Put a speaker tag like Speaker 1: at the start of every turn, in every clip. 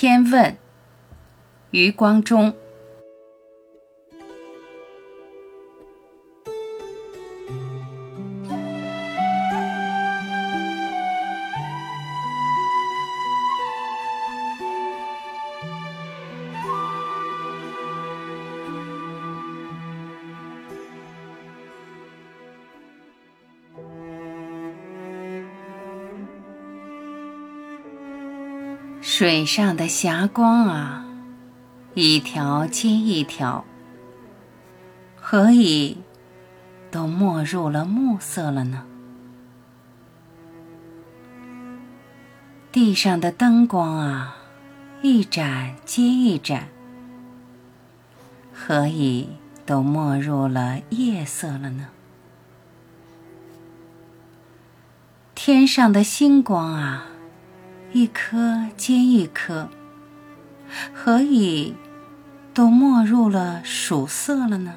Speaker 1: 天问，余光中。水上的霞光啊，一条接一条，何以都没入了暮色了呢？地上的灯光啊，一盏接一盏，何以都没入了夜色了呢？天上的星光啊！一颗接一颗，何以都没入了曙色了呢？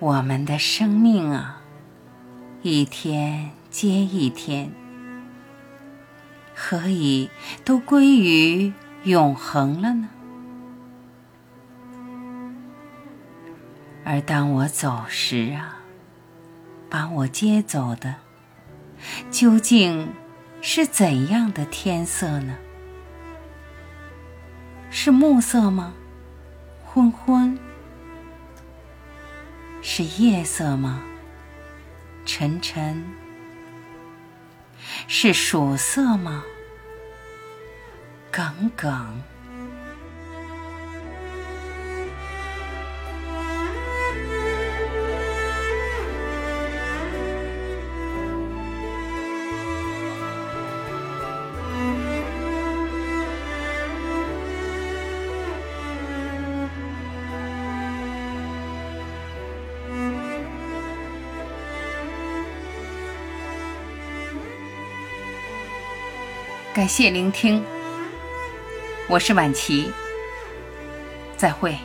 Speaker 1: 我们的生命啊，一天接一天，何以都归于永恒了呢？而当我走时啊，把我接走的。究竟是怎样的天色呢？是暮色吗？昏昏？是夜色吗？沉沉？是曙色吗？耿耿？感谢聆听，我是晚琪，再会。